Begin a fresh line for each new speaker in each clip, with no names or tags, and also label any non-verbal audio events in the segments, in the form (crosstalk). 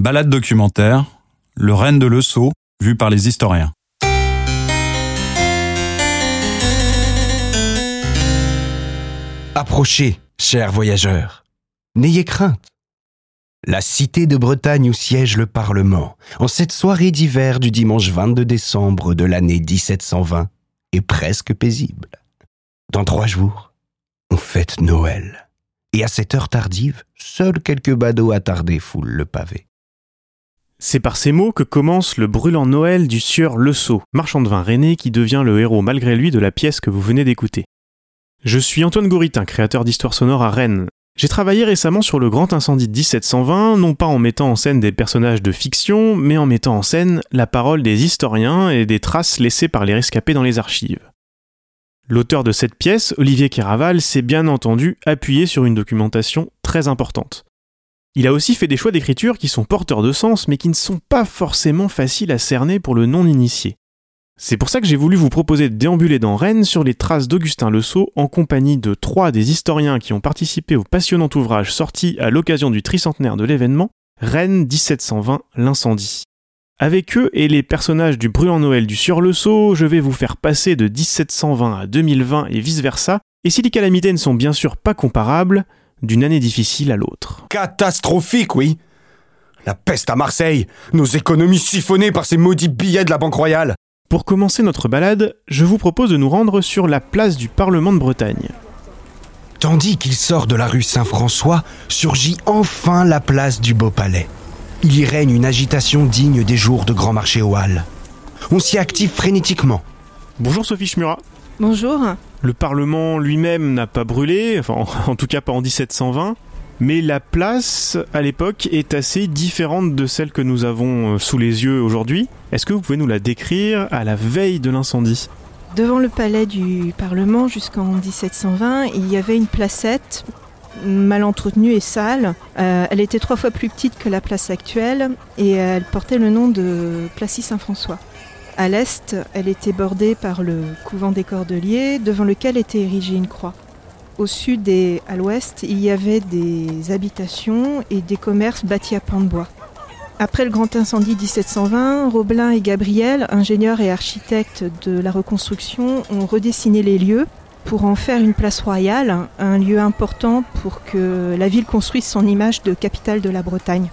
Balade documentaire, le Rennes de Le Sceau, vu par les historiens.
Approchez, chers voyageurs. N'ayez crainte. La cité de Bretagne où siège le Parlement, en cette soirée d'hiver du dimanche 22 décembre de l'année 1720, est presque paisible. Dans trois jours, on fête Noël. Et à cette heure tardive, seuls quelques badauds attardés foulent le pavé.
C'est par ces mots que commence le brûlant Noël du sieur Le marchand de vin rennais qui devient le héros malgré lui de la pièce que vous venez d'écouter. Je suis Antoine Gouritin, créateur d'histoires sonores à Rennes. J'ai travaillé récemment sur le grand incendie de 1720, non pas en mettant en scène des personnages de fiction, mais en mettant en scène la parole des historiens et des traces laissées par les rescapés dans les archives. L'auteur de cette pièce, Olivier Kéraval, s'est bien entendu appuyé sur une documentation très importante. Il a aussi fait des choix d'écriture qui sont porteurs de sens, mais qui ne sont pas forcément faciles à cerner pour le non-initié. C'est pour ça que j'ai voulu vous proposer de déambuler dans Rennes sur les traces d'Augustin Le Sceau en compagnie de trois des historiens qui ont participé au passionnant ouvrage sorti à l'occasion du tricentenaire de l'événement, Rennes 1720, l'incendie. Avec eux et les personnages du brûlant Noël du Sieur Le Sceau, je vais vous faire passer de 1720 à 2020 et vice-versa, et si les calamités ne sont bien sûr pas comparables, d'une année difficile à l'autre.
Catastrophique, oui. La peste à Marseille, nos économies siphonnées par ces maudits billets de la Banque Royale.
Pour commencer notre balade, je vous propose de nous rendre sur la place du Parlement de Bretagne.
Tandis qu'il sort de la rue Saint-François, surgit enfin la place du Beau Palais. Il y règne une agitation digne des jours de grand marché au Halles. On s'y active frénétiquement.
Bonjour Sophie Schmurat.
Bonjour.
Le Parlement lui-même n'a pas brûlé, en tout cas pas en 1720, mais la place à l'époque est assez différente de celle que nous avons euh, sous les yeux aujourd'hui. Est-ce que vous pouvez nous la décrire à la veille de l'incendie?
Devant le palais du Parlement jusqu'en 1720, il y avait une placette mal entretenue et sale. Euh, elle était trois fois plus petite que la place actuelle et elle portait le nom de Placy Saint-François. À l'est, elle était bordée par le couvent des Cordeliers, devant lequel était érigée une croix. Au sud et à l'ouest, il y avait des habitations et des commerces bâtis à pans de bois. Après le grand incendie 1720, Roblin et Gabriel, ingénieurs et architectes de la reconstruction, ont redessiné les lieux pour en faire une place royale, un lieu important pour que la ville construise son image de capitale de la Bretagne.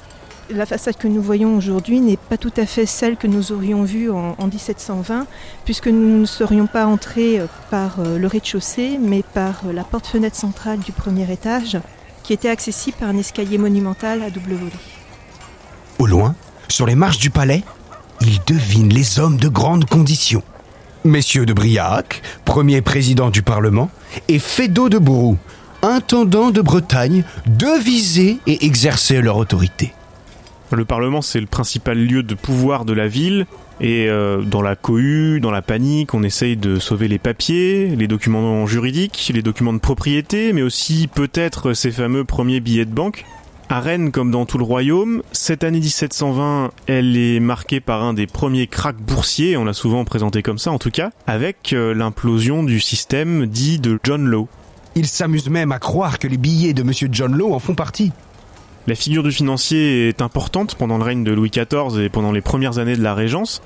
La façade que nous voyons aujourd'hui n'est pas tout à fait celle que nous aurions vue en, 1720, puisque nous ne serions pas entrés euh, par euh, le rez-de-chaussée, mais par euh, la porte-fenêtre centrale du premier étage, qui était accessible par un escalier monumental à double volée.
Au loin, sur les marches du palais, il devine les hommes de grande condition. Messieurs de Briac, premier président du Parlement, et Fédot de Bourou, intendant de Bretagne, deviser et exercer leur autorité.
Le Parlement, c'est le principal lieu de pouvoir de la ville. Et euh, dans la cohue, dans la panique, on essaye de sauver les papiers, les documents juridiques, les documents de propriété, mais aussi peut-être ces fameux premiers billets de banque. À Rennes, comme dans tout le royaume, cette année 1720, elle est marquée par un des premiers cracks boursiers, on l'a souvent présenté comme ça en tout cas, avec euh, l'implosion du système dit de John Law.
Il s'amuse même à croire que les billets de Monsieur John Law en font partie.
La figure du financier est importante pendant le règne de Louis XIV et pendant les premières années de la Régence.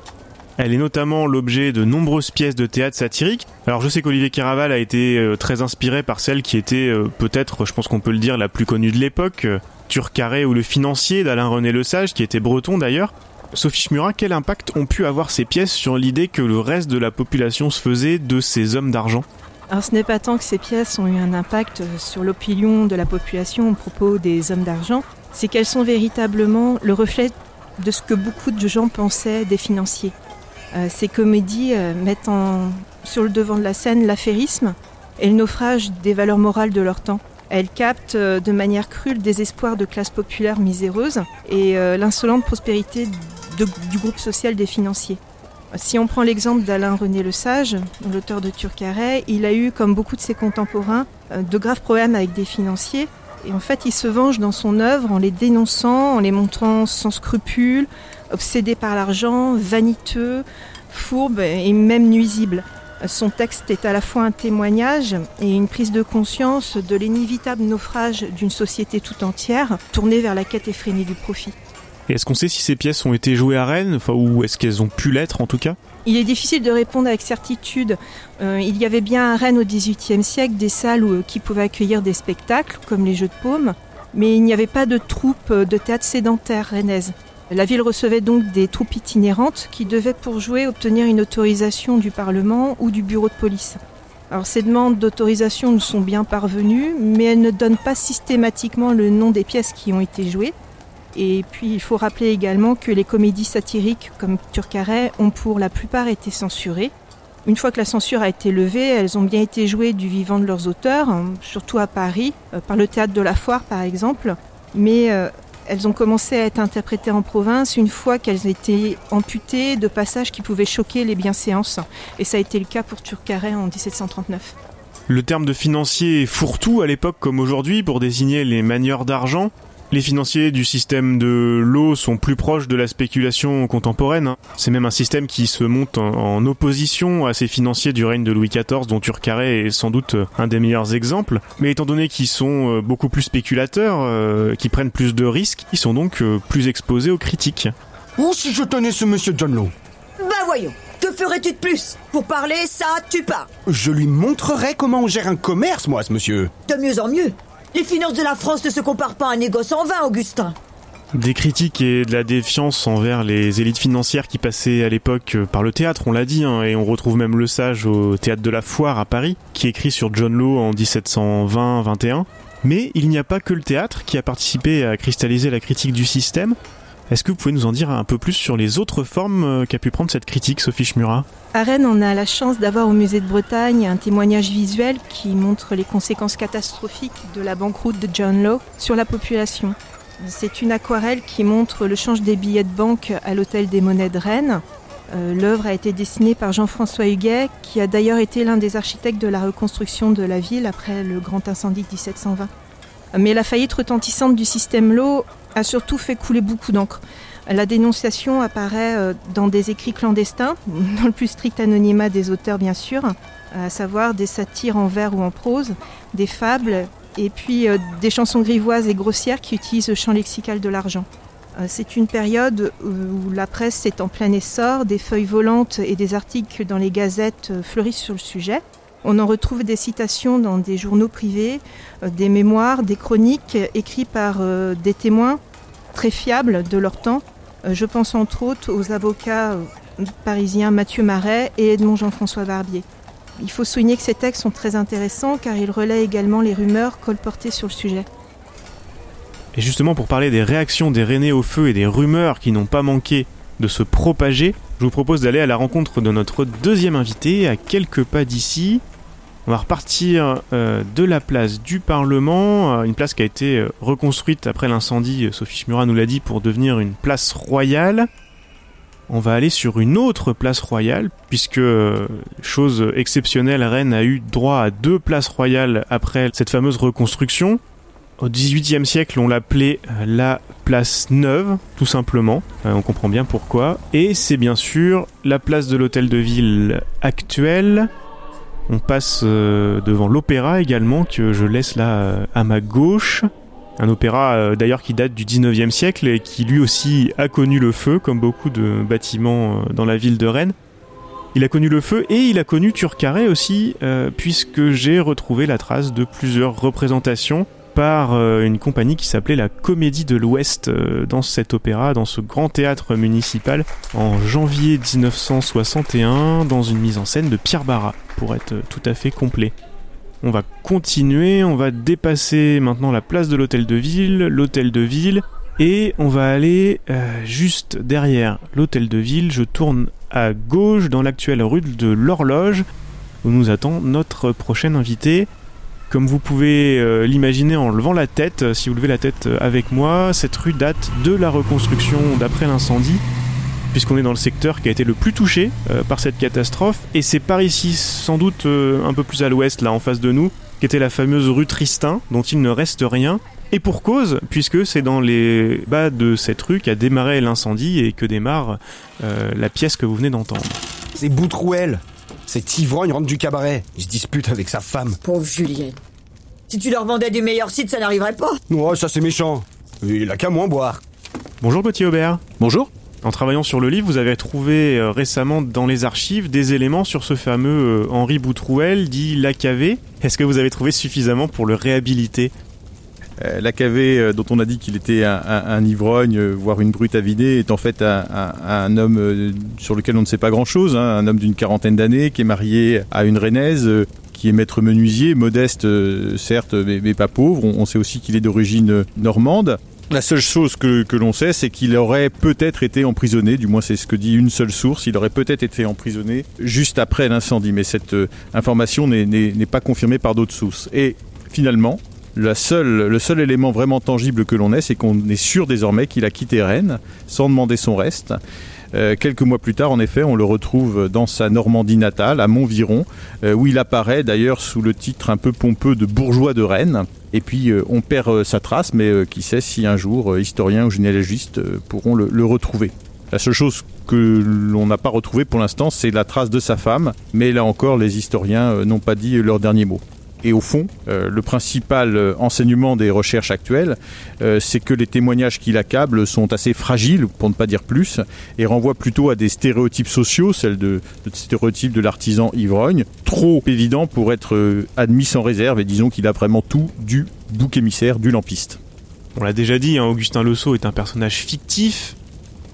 Elle est notamment l'objet de nombreuses pièces de théâtre satiriques. Alors je sais qu'Olivier Caraval a été euh, très inspiré par celle qui était euh, peut-être, je pense qu'on peut le dire, la plus connue de l'époque, euh, Turcaré ou Le Financier d'Alain René Le Sage, qui était breton d'ailleurs. Sophie Schmurat, quel impact ont pu avoir ces pièces sur l'idée que le reste de la population se faisait de ces hommes d'argent?
Alors ce n'est pas tant que ces pièces ont eu un impact sur l'opinion de la population au propos des hommes d'argent, c'est qu'elles sont véritablement le reflet de ce que beaucoup de gens pensaient des financiers. Euh, ces comédies euh, mettent sur le devant de la scène l'affairisme et le naufrage des valeurs morales de leur temps. Elles captent euh, de manière crue le désespoir de classes populaires miséreuses et l'insolente prospérité du groupe social des financiers. Si on prend l'exemple d'Alain René Le Sage, l'auteur de Turcaret, il a eu, comme beaucoup de ses contemporains, euh, de graves problèmes avec des financiers. Et en fait, il se venge dans son œuvre en les dénonçant, en les montrant sans scrupules, obsédés par l'argent, vaniteux, fourbes et même nuisibles. Son texte est à la fois un témoignage et une prise de conscience de l'inévitable naufrage d'une société tout entière tournée vers la quête effrénée du profit.
Est-ce qu'on sait si ces pièces ont été jouées à Rennes, ou est-ce qu'elles ont pu l'être en tout cas?
Il est difficile de répondre avec certitude. Euh, il y avait bien à Rennes au XVIIIe siècle des salles où- qui pouvaient accueillir des spectacles, comme les Jeux de Paume, mais il n'y avait pas de troupe de théâtre sédentaire rennaise. La ville recevait donc des troupes itinérantes qui devaient pour jouer obtenir une autorisation du Parlement ou du bureau de police. Alors ces demandes d'autorisation nous sont bien parvenues, mais elles ne donnent pas systématiquement le nom des pièces qui ont été jouées. Et puis il faut rappeler également que les comédies satiriques comme Turcaret ont pour la plupart été censurées. Une fois que la censure a été levée, elles ont bien été jouées du vivant de leurs auteurs, hein, surtout à Paris, euh, par le théâtre de la Foire par exemple. Mais euh, elles ont commencé à être interprétées en province une fois qu'elles étaient amputées de passages qui pouvaient choquer les bienséances. Et ça a été le cas pour Turcaret en 1739.
Le terme de financier fourre-tout à l'époque comme aujourd'hui pour désigner les manieurs d'argent. Les financiers du système de l'eau sont plus proches de la spéculation contemporaine. hein. C'est même un système qui se monte en, opposition à ces financiers du règne de Louis XIV, dont Turcaret est sans doute euh, un des meilleurs exemples. Mais étant donné qu'ils sont euh, beaucoup plus spéculateurs, euh, qui prennent plus de risques, ils sont donc plus exposés aux critiques.
Oh, si je tenais ce monsieur John Law?
Bah voyons, que ferais-tu de plus? Pour parler, ça, tu pars.
Je lui montrerai comment on gère un commerce, moi, ce monsieur.
De mieux en mieux. Les finances de la France ne se comparent pas à un négoce en vin, Augustin.
Des critiques et de la défiance envers les élites financières qui passaient à l'époque euh, par le théâtre, on l'a dit, hein, et on retrouve même le sage au théâtre de la Foire à Paris, qui écrit sur John Law en 1720-21. Mais il n'y a pas que le théâtre qui a participé à cristalliser la critique du système. Est-ce que vous pouvez nous en dire un peu plus sur les autres formes euh, qu'a pu prendre cette critique, Sophie Schmurat?
À Rennes, on a la chance d'avoir au musée de Bretagne un témoignage visuel qui montre les conséquences catastrophiques de la banqueroute de John Law sur la population. C'est une aquarelle qui montre le change des billets de banque à l'hôtel des monnaies de Rennes. Euh, L'œuvre a été dessinée par Jean-François Huguet, qui a d'ailleurs été l'un des architectes de la reconstruction de la ville après le grand incendie de 1720. Mais la faillite retentissante du système Law a surtout fait couler beaucoup d'encre. La dénonciation apparaît euh, dans des écrits clandestins, (laughs) dans le plus strict anonymat des auteurs bien sûr, à savoir des satires en vers ou en prose, des fables, et puis euh, des chansons grivoises et grossières qui utilisent le champ lexical de l'argent. Euh, C'est une période où la presse est en plein essor, des feuilles volantes et des articles dans les gazettes fleurissent sur le sujet. On en retrouve des citations dans des journaux privés, euh, des mémoires, des chroniques euh, écrits par euh, des témoins très fiables de leur temps. Je pense entre autres aux avocats parisiens Mathieu Marais et Edmond Jean-François Barbier. Il faut souligner que ces textes sont très intéressants car ils relaient également les rumeurs colportées sur le sujet.
Et justement, pour parler des réactions des Rennais au feu et des rumeurs qui n'ont pas manqué de se propager, je vous propose d'aller à la rencontre de notre deuxième invité à quelques pas d'ici. On va repartir euh, de la place du Parlement, euh, une place qui a été euh, reconstruite après l'incendie, Sophie Schmurat nous l'a dit, pour devenir une place royale. On va aller sur une autre place royale, puisque, chose exceptionnelle, Rennes a eu droit à deux places royales après cette fameuse reconstruction. Au XVIIIe siècle, on l'appelait la place Neuve, tout simplement. On comprend bien pourquoi. Et c'est bien sûr la place de l'hôtel de ville actuelle. On passe euh, devant l'opéra également, que je laisse là euh, à ma gauche. Un opéra euh, d'ailleurs qui date du 19e siècle et qui lui aussi a connu le feu, comme beaucoup de bâtiments dans la ville de Rennes. Il a connu le feu et il a connu Turcaret aussi, puisque j'ai retrouvé la trace de plusieurs représentations par euh, une compagnie qui s'appelait la Comédie de l'Ouest euh, dans cet opéra, dans ce grand théâtre municipal, en janvier 1961, dans une mise en scène de Pierre Barra, pour être euh, tout à fait complet. On va continuer, on va dépasser maintenant la place de l'hôtel de ville, l'hôtel de ville, et on va aller juste derrière l'hôtel de ville. Je tourne à gauche dans l'actuelle rue de l'Horloge, où nous attend notre prochain invité. Comme vous pouvez euh, l'imaginer en levant la tête, euh, si vous levez la tête euh, avec moi, cette rue date de la reconstruction d'après l'incendie, puisqu'on est dans le secteur qui a été le plus touché par cette catastrophe, et c'est par ici, sans doute un peu plus à l'ouest, là en face de nous, qu'était la fameuse rue Tristin, dont il ne reste rien. Et pour cause, puisque c'est dans les bas de cette rue qu'a démarré l'incendie et que démarre la pièce que vous venez d'entendre.
C'est Boutrouel. Cet ivrogne rentre du cabaret. Il se dispute avec sa femme.
Pauvre Julien. Si tu leur vendais du meilleur site, ça n'arriverait pas.
Oh, ça c'est méchant. Il a qu'à moins boire.
Bonjour Gauthier Aubert.
Bonjour.
En travaillant sur le livre, vous avez trouvé euh, récemment dans les archives des éléments sur ce fameux euh, Henri Boutrouel, dit Lacavé. Est-ce que vous avez trouvé suffisamment pour le réhabiliter?
Lacavé, euh, dont on a dit qu'il était un, ivrogne, euh, voire une brute avidée, est en fait un, homme euh, sur lequel on ne sait pas grand-chose, hein, un homme d'une quarantaine d'années qui est marié à une rennaise, euh, qui est maître menuisier, modeste euh, certes, mais, pas pauvre. On, sait aussi qu'il est d'origine euh, normande. La seule chose que, que l'on sait, c'est qu'il aurait peut-être été emprisonné, du moins c'est ce que dit une seule source, il aurait peut-être été emprisonné juste après l'incendie, mais cette euh, information n'est pas confirmée par d'autres sources. Et finalement, le seul élément vraiment tangible que l'on ait, c'est qu'on est sûr désormais qu'il a quitté Rennes sans demander son reste. Euh, quelques mois plus tard, en effet, on le retrouve dans sa Normandie natale, à Montviron, euh, où il apparaît d'ailleurs sous le titre un peu pompeux de bourgeois de Rennes. Et puis euh, on perd sa trace, mais qui sait si un jour historiens ou généalogistes pourront le, le retrouver. La seule chose que l'on n'a pas retrouvée pour l'instant, c'est la trace de sa femme, mais là encore, les historiens n'ont pas dit leur dernier mot. Et au fond, euh, le principal euh, enseignement des recherches actuelles, euh, c'est que les témoignages qui l'accablent sont assez fragiles, pour ne pas dire plus, et renvoient plutôt à des stéréotypes sociaux, celles de, stéréotypes de l'artisan ivrogne, trop évidents pour être admis sans réserve, et disons qu'il a vraiment tout du bouc émissaire du lampiste.
On l'a déjà dit, hein, Augustin Sceau est un personnage fictif,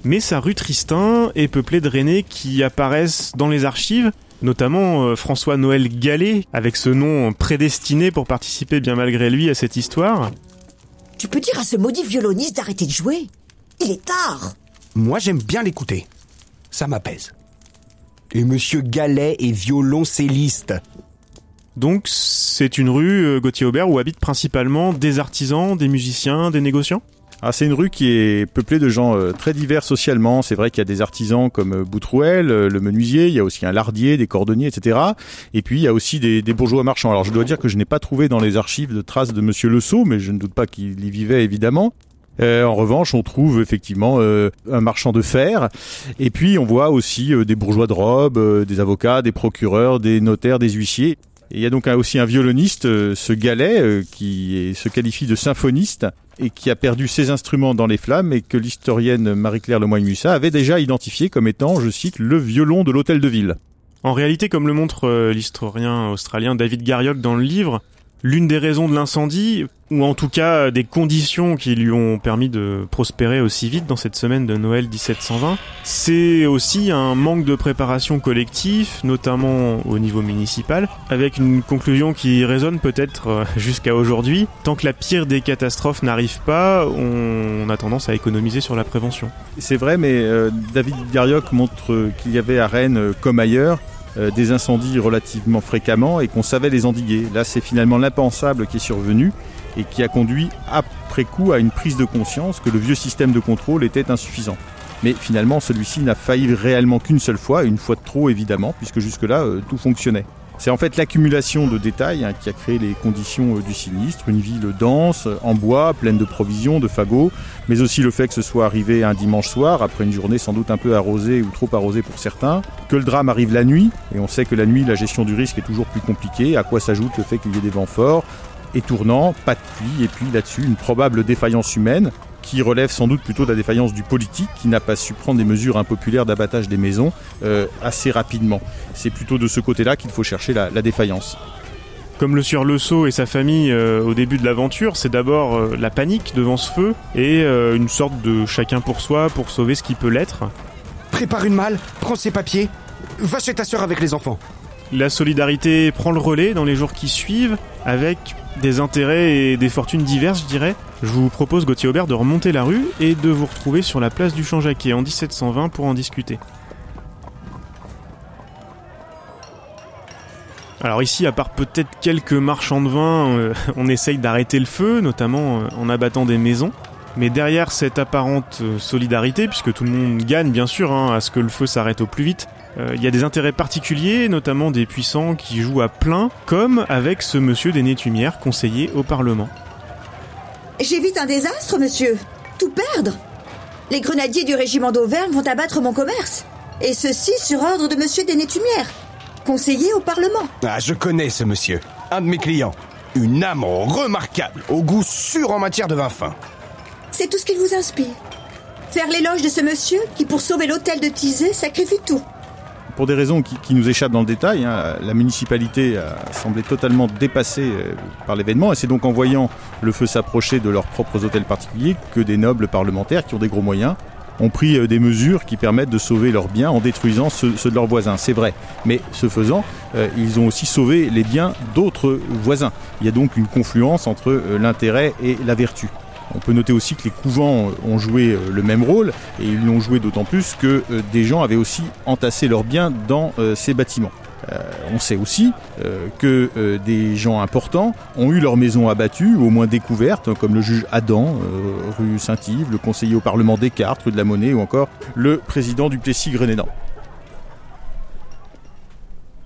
mais sa rue Tristan est peuplée de Rennais qui apparaissent dans les archives, notamment euh, François-Noël Gallet, avec ce nom prédestiné pour participer bien malgré lui à cette histoire.
Tu peux dire à ce maudit violoniste d'arrêter de jouer? Il est tard
Moi, j'aime bien l'écouter. Ça m'apaise. Et Monsieur Gallet est violoncelliste.
Donc c'est une rue, euh, Gauthier Aubert, où habitent principalement des artisans, des musiciens, des négociants?
Ah, c'est une rue qui est peuplée de gens euh, très divers socialement. C'est vrai qu'il y a des artisans comme euh, Boutrouel, euh, le menuisier, il y a aussi un lardier, des cordonniers, etc. Et puis il y a aussi des, des bourgeois marchands. Alors je dois dire que je n'ai pas trouvé dans les archives de traces de Monsieur Le Sceau, mais je ne doute pas qu'il y vivait évidemment. Euh, en revanche, on trouve effectivement euh, un marchand de fer, et puis on voit aussi euh, des bourgeois de robe, euh, des avocats, des procureurs, des notaires, des huissiers. Et il y a donc aussi un violoniste, euh, ce galet, qui est- se qualifie de symphoniste et qui a perdu ses instruments dans les flammes et que l'historienne Marie-Claire Lemoyne-Mussat avait déjà identifié comme étant, je cite, le violon de l'hôtel de ville.
En réalité, comme le montre euh, l'historien australien David Garriock dans le livre, l'une des raisons de l'incendie, ou en tout cas euh, des conditions qui lui ont permis de prospérer aussi vite dans cette semaine de Noël 1720, c'est aussi un manque de préparation collectif, notamment au niveau municipal, avec une conclusion qui résonne peut-être euh, (laughs) jusqu'à aujourd'hui. Tant que la pire des catastrophes n'arrive pas, on a tendance à économiser sur la prévention.
C'est vrai, mais euh, David Garriock montre qu'il y avait à Rennes, comme ailleurs, des incendies relativement fréquemment et qu'on savait les endiguer. Là, c'est finalement l'impensable qui est survenu et qui a conduit après coup à une prise de conscience que le vieux système de contrôle était insuffisant. Mais finalement, celui-ci n'a failli réellement qu'une seule fois, une fois de trop évidemment, puisque jusque-là, euh, tout fonctionnait. C'est en fait l'accumulation de détails hein, qui a créé les conditions euh, du sinistre, une ville dense, en bois, pleine de provisions, de fagots, mais aussi le fait que ce soit arrivé un dimanche soir, après une journée sans doute un peu arrosée ou trop arrosée pour certains, que le drame arrive la nuit, et on sait que la nuit, la gestion du risque est toujours plus compliquée, à quoi s'ajoute le fait qu'il y ait des vents forts, et tournants, pas de pluie, et puis là-dessus, une probable défaillance humaine, qui relève sans doute plutôt de la défaillance du politique, qui n'a pas su prendre des mesures impopulaires d'abattage des maisons euh, assez rapidement. C'est plutôt de ce côté-là qu'il faut chercher la, la défaillance.
Comme le sieur Le Sceau et sa famille euh, au début de l'aventure, c'est d'abord euh, la panique devant ce feu et euh, une sorte de chacun pour soi pour sauver ce qui peut l'être.
Prépare une malle, prends ses papiers, va chez ta sœur avec les enfants.
La solidarité prend le relais dans les jours qui suivent avec des intérêts et des fortunes diverses, je dirais. Je vous propose, Gauthier Aubert, de remonter la rue et de vous retrouver sur la place du Champ-Jacquet en 1720 pour en discuter. Alors ici, à part peut-être quelques marchands de vin, euh, (laughs) on essaye d'arrêter le feu, notamment euh, en abattant des maisons. Mais derrière cette apparente euh, solidarité, puisque tout le monde gagne bien sûr hein, à ce que le feu s'arrête au plus vite, il y a des intérêts particuliers, notamment des puissants qui jouent à plein, comme avec ce monsieur des Nétumières, conseiller au Parlement.
J'évite un désastre, monsieur. Tout perdre. Les grenadiers du régiment d'Auvergne vont abattre mon commerce. Et ceci sur ordre de monsieur Dénétumière, conseiller au Parlement.
Ah, je connais ce monsieur. Un de mes clients. Une âme remarquable, au goût sûr en matière de vin fin.
C'est tout ce qu'il vous inspire. Faire l'éloge de ce monsieur qui, pour sauver l'hôtel de Tizé, sacrifie tout.
Pour des raisons qui, nous échappent dans le détail, hein, la municipalité a semblé totalement dépassée euh, par l'événement et c'est donc en voyant le feu s'approcher de leurs propres hôtels particuliers que des nobles parlementaires qui ont des gros moyens ont pris euh, des mesures qui permettent de sauver leurs biens en détruisant ceux, de leurs voisins. C'est vrai. Mais ce faisant, euh, ils ont aussi sauvé les biens d'autres voisins. Il y a donc une confluence entre l'intérêt et la vertu. On peut noter aussi que les couvents ont joué euh, le même rôle et ils l'ont joué d'autant plus que euh, des gens avaient aussi entassé leurs biens dans euh, ces bâtiments. Euh, on sait aussi euh, que euh, des gens importants ont eu leur maison abattue, ou au moins découverte, comme le juge Adam, euh, rue Saint-Yves, le conseiller au Parlement Descartes, rue de la Monnaie, ou encore le président du Plessis-Grenédan.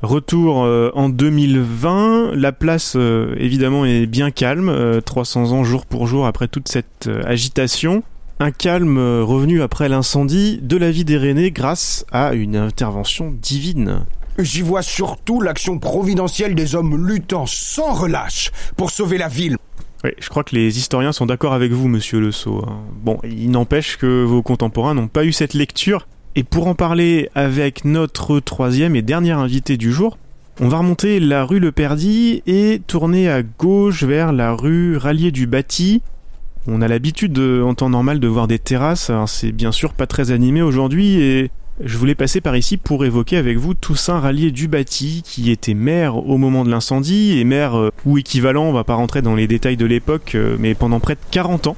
Retour euh, en 2020, la place euh, évidemment est bien calme, euh, 300 ans jour pour jour après toute cette euh, agitation. Un calme euh, revenu après l'incendie de la vie des Rennais grâce à une intervention divine.
J'y vois surtout l'action providentielle des hommes luttant sans relâche pour sauver la ville.
Oui, je crois que les historiens sont d'accord avec vous, monsieur Le Sceau. hein. Bon, il n'empêche que vos contemporains n'ont pas eu cette lecture. Et pour en parler avec notre troisième et dernier invité du jour, on va remonter la rue Le Perdy et tourner à gauche vers la rue Rallier du Bâti. On a l'habitude de- en temps normal de voir des terrasses, alors c'est bien sûr pas très animé aujourd'hui et je voulais passer par ici pour évoquer avec vous Toussaint Rallier du Bâti, qui était maire au moment de l'incendie, et maire euh, ou équivalent, on va pas rentrer dans les détails de l'époque, euh, mais pendant près de 40 ans.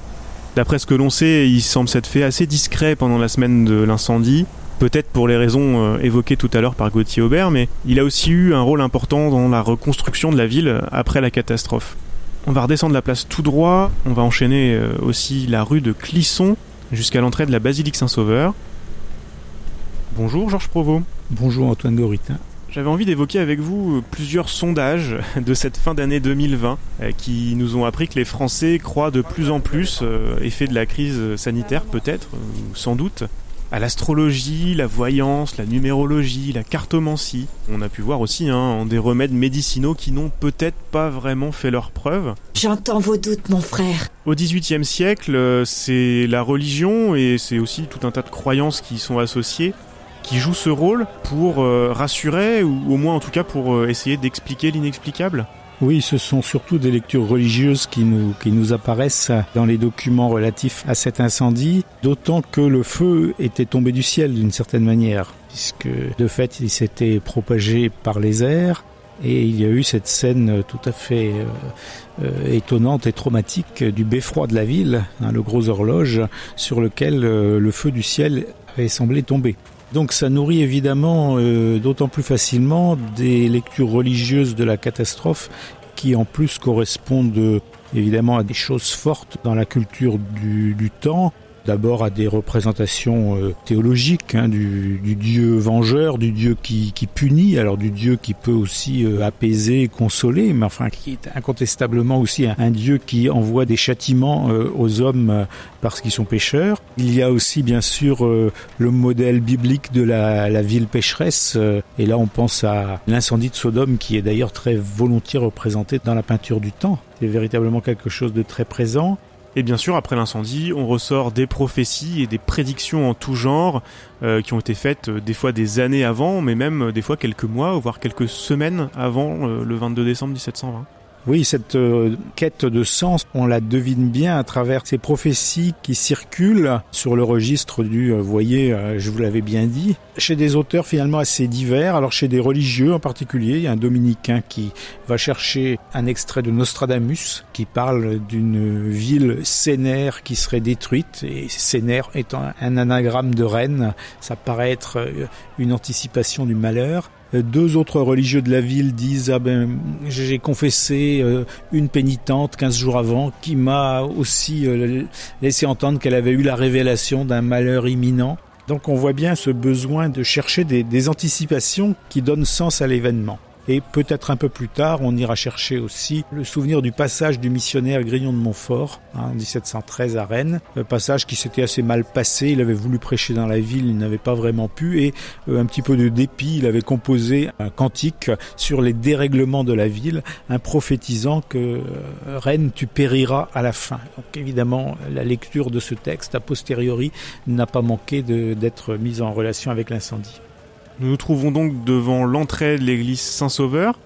D'après ce que l'on sait, il semble s'être fait assez discret pendant la semaine de l'incendie, peut-être pour les raisons euh, évoquées tout à l'heure par Gauthier Aubert, mais il a aussi eu un rôle important dans la reconstruction de la ville après la catastrophe. On va redescendre la place tout droit, on va enchaîner euh, aussi la rue de Clisson jusqu'à l'entrée de la basilique Saint-Sauveur. Bonjour Georges Provost.
Bonjour Antoine Doritin.
J'avais envie d'évoquer avec vous euh, plusieurs sondages de cette fin d'année 2020 euh, qui nous ont appris que les Français croient de plus en plus, euh, effet de la crise sanitaire peut-être, ou sans doute, à l'astrologie, la voyance, la numérologie, la cartomancie. On a pu voir aussi hein, des remèdes médicinaux qui n'ont peut-être pas vraiment fait leurs preuves.
J'entends vos doutes, mon frère.
Au XVIIIe siècle, c'est la religion et c'est aussi tout un tas de croyances qui y sont associées qui jouent ce rôle pour euh, rassurer ou au moins en tout cas pour euh, essayer d'expliquer l'inexplicable?
Oui, ce sont surtout des lectures religieuses qui nous, qui nous apparaissent dans les documents relatifs à cet incendie, d'autant que le feu était tombé du ciel d'une certaine manière, puisque de fait il s'était propagé par les airs. Et il y a eu cette scène tout à fait euh, étonnante et traumatique du beffroi de la ville, hein, le gros horloge, sur lequel le feu du ciel avait semblé tomber. Donc ça nourrit évidemment euh, d'autant plus facilement des lectures religieuses de la catastrophe qui en plus correspondent euh, évidemment à des choses fortes dans la culture du, du temps. D'abord à des représentations euh, théologiques hein, du, du Dieu vengeur, du Dieu qui, qui punit, alors du Dieu qui peut aussi euh, apaiser, consoler, mais enfin qui est incontestablement aussi un, Dieu qui envoie des châtiments euh, aux hommes parce qu'ils sont pécheurs. Il y a aussi bien sûr le modèle biblique de la, la ville pécheresse, et là on pense à l'incendie de Sodome qui est d'ailleurs très volontiers représenté dans la peinture du temps. C'est véritablement quelque chose de très présent.
Et bien sûr, après l'incendie, on ressort des prophéties et des prédictions en tout genre euh, qui ont été faites euh, des fois des années avant, mais même euh, des fois quelques mois, voire quelques semaines avant le 22 décembre 1720.
Oui, cette euh, quête de sens, on la devine bien à travers ces prophéties qui circulent sur le registre du, euh, voyez, euh, je vous l'avais bien dit, chez des auteurs finalement assez divers. Alors chez des religieux en particulier, il y a un dominicain qui va chercher un extrait de Nostradamus qui parle d'une ville sénère qui serait détruite et sénère étant un anagramme de reine, ça paraît être euh, une anticipation du malheur. Deux autres religieux de la ville disent ah ben j'ai confessé euh, une pénitente 15 jours avant qui m'a aussi euh, laissé entendre qu'elle avait eu la révélation d'un malheur imminent. Donc on voit bien ce besoin de chercher des, des anticipations qui donnent sens à l'événement. Et peut-être un peu plus tard, on ira chercher aussi le souvenir du passage du missionnaire Grignon de Montfort hein, en 1713 à Rennes, un passage qui s'était assez mal passé. Il avait voulu prêcher dans la ville, il n'avait pas vraiment pu, et euh, un petit peu de dépit, il avait composé un cantique sur les dérèglements de la ville, un prophétisant que euh, Rennes tu périras à la fin. Donc évidemment, la lecture de ce texte a posteriori n'a pas manqué d'être mise en relation avec l'incendie.
Nous nous trouvons donc devant l'entrée de l'église Saint-Sauveur,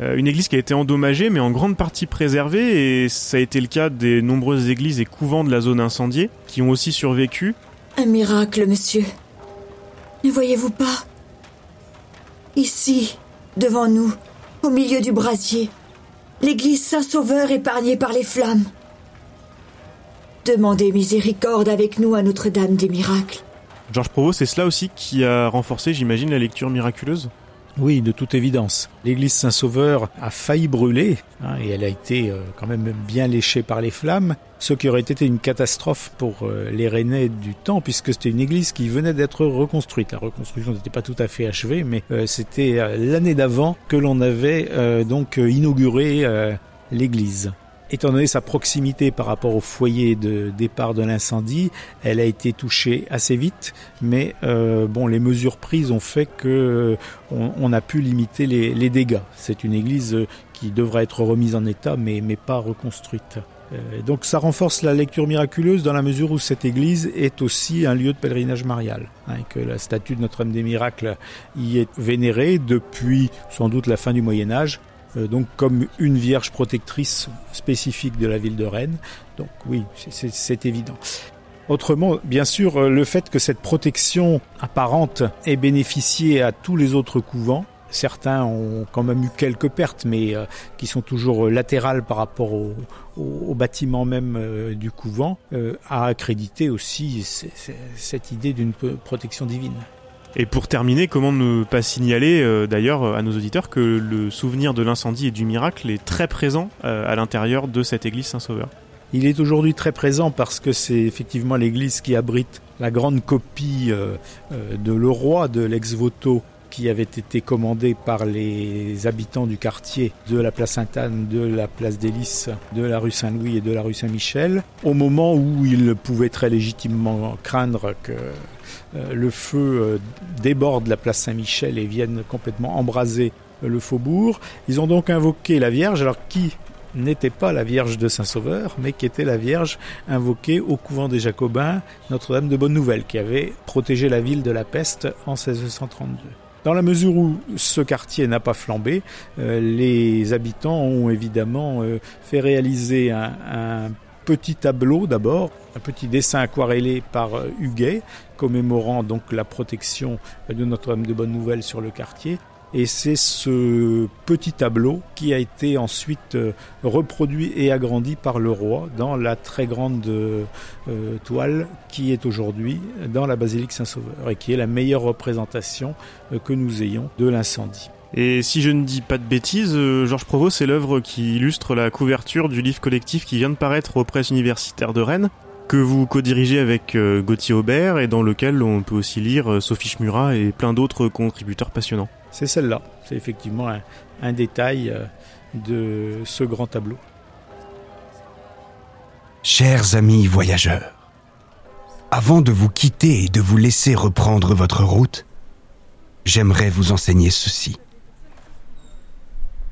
euh, une église qui a été endommagée mais en grande partie préservée et ça a été le cas des nombreuses églises et couvents de la zone incendiée qui ont aussi survécu.
Un miracle, monsieur. Ne voyez-vous pas? Ici, devant nous, au milieu du brasier, l'église Saint-Sauveur épargnée par les flammes. Demandez miséricorde avec nous à Notre-Dame des Miracles.
Georges Provost, c'est cela aussi qui a renforcé, j'imagine, la lecture miraculeuse
oui, de toute évidence. L'église Saint-Sauveur a failli brûler, hein, et elle a été euh, quand même bien léchée par les flammes, ce qui aurait été une catastrophe pour euh, les Rennais du temps, puisque c'était une église qui venait d'être reconstruite. La reconstruction n'était pas tout à fait achevée, mais euh, c'était l'année d'avant que l'on avait donc inauguré l'église. Étant donné sa proximité par rapport au foyer de départ de l'incendie, elle a été touchée assez vite, mais euh, bon, les mesures prises ont fait que euh, on, a pu limiter les, dégâts. C'est une église euh, qui devrait être remise en état, mais, mais pas reconstruite. donc ça renforce la lecture miraculeuse dans la mesure où cette église est aussi un lieu de pèlerinage marial, hein, que la statue de Notre-Dame des Miracles y est vénérée depuis sans doute la fin du Moyen Âge euh, donc comme une vierge protectrice spécifique de la ville de Rennes. Donc oui, c'est évident. Autrement, bien sûr, euh, le fait que cette protection apparente ait bénéficié à tous les autres couvents, certains ont quand même eu quelques pertes, mais euh, qui sont toujours latérales par rapport au, bâtiment même du couvent, a accrédité aussi cette idée d'une protection divine.
Et pour terminer, comment ne pas signaler euh, d'ailleurs à nos auditeurs que le souvenir de l'incendie et du miracle est très présent euh, à l'intérieur de cette église Saint-Sauveur?
Il est aujourd'hui très présent parce que c'est effectivement l'église qui abrite la grande copie euh, de le roi de l'ex-voto qui avait été commandé par les habitants du quartier de la place Sainte-Anne, de la place des Lys, de la rue Saint-Louis et de la rue Saint-Michel, au moment où ils pouvaient très légitimement craindre que euh, le feu euh, déborde la place Saint-Michel et vienne complètement embraser le faubourg. Ils ont donc invoqué la Vierge, alors qui n'était pas la Vierge de Saint-Sauveur, mais qui était la Vierge invoquée au couvent des Jacobins, Notre-Dame de Bonne Nouvelle, qui avait protégé la ville de la peste en 1632. Dans la mesure où ce quartier n'a pas flambé, les habitants ont évidemment fait réaliser un petit tableau d'abord, un petit dessin aquarellé par euh, Huguet, commémorant donc la protection de Notre-Dame de Bonne Nouvelle sur le quartier. Et c'est ce petit tableau qui a été ensuite euh, reproduit et agrandi par le roi dans la très grande euh, toile qui est aujourd'hui dans la basilique Saint-Sauveur et qui est la meilleure représentation que nous ayons de l'incendie.
Et si je ne dis pas de bêtises, euh, Georges Provost, c'est l'œuvre qui illustre la couverture du livre collectif qui vient de paraître aux presses universitaires de Rennes, que vous co-dirigez avec euh, Gauthier Aubert et dans lequel on peut aussi lire euh, Sophie Schmurat et plein d'autres contributeurs passionnants.
C'est celle-là. C'est effectivement un détail de ce grand tableau.
Chers amis voyageurs, avant de vous quitter et de vous laisser reprendre votre route, j'aimerais vous enseigner ceci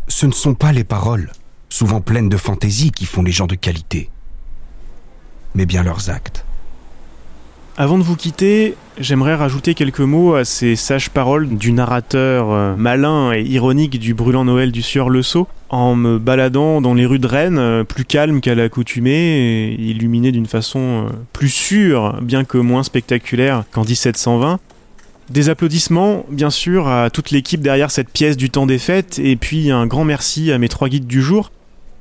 ce ne sont pas les paroles, souvent pleines de fantaisie, qui font les gens de qualité, mais bien leurs actes.
Avant de vous quitter, j'aimerais rajouter quelques mots à ces sages paroles du narrateur euh, malin et ironique du brûlant Noël du sieur Le Sceau, en me baladant dans les rues de Rennes, euh, plus calme qu'à l'accoutumée, illuminé d'une façon euh, plus sûre, bien que moins spectaculaire qu'en 1720, des applaudissements, bien sûr, à toute l'équipe derrière cette pièce du temps des fêtes, et puis un grand merci à mes trois guides du jour.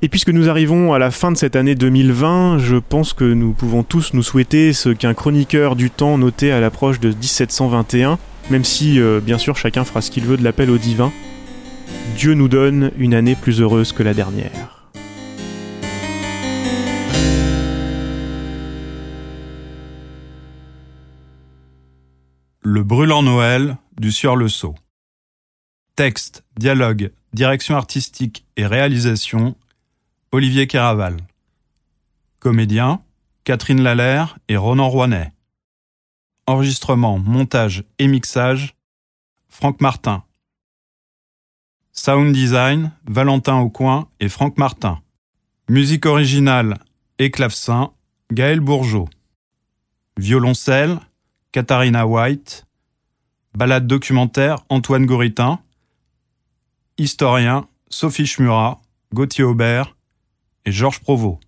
Et puisque nous arrivons à la fin de cette année 2020, je pense que nous pouvons tous nous souhaiter ce qu'un chroniqueur du temps notait à l'approche de 1721, même si, euh, bien sûr, chacun fera ce qu'il veut de l'appel au divin. Dieu nous donne une année plus heureuse que la dernière.
Le brûlant Noël du sieur Le Sceau. Texte, dialogue, direction artistique et réalisation, Olivier Kéraval. Comédiens, Catherine Lallaire et Ronan Rouanet. Enregistrement, montage et mixage, Franck Martin. Sound design, Valentin Aucoin et Franck Martin. Musique originale et clavecin, Gaël Bourgeot. Violoncelle, Katharina White. Balade documentaire, Antoine Goritin. Historien, Sophie Schmurat, Gauthier Aubert et Georges Provost.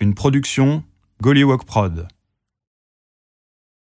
Une production, Gollywog Prod.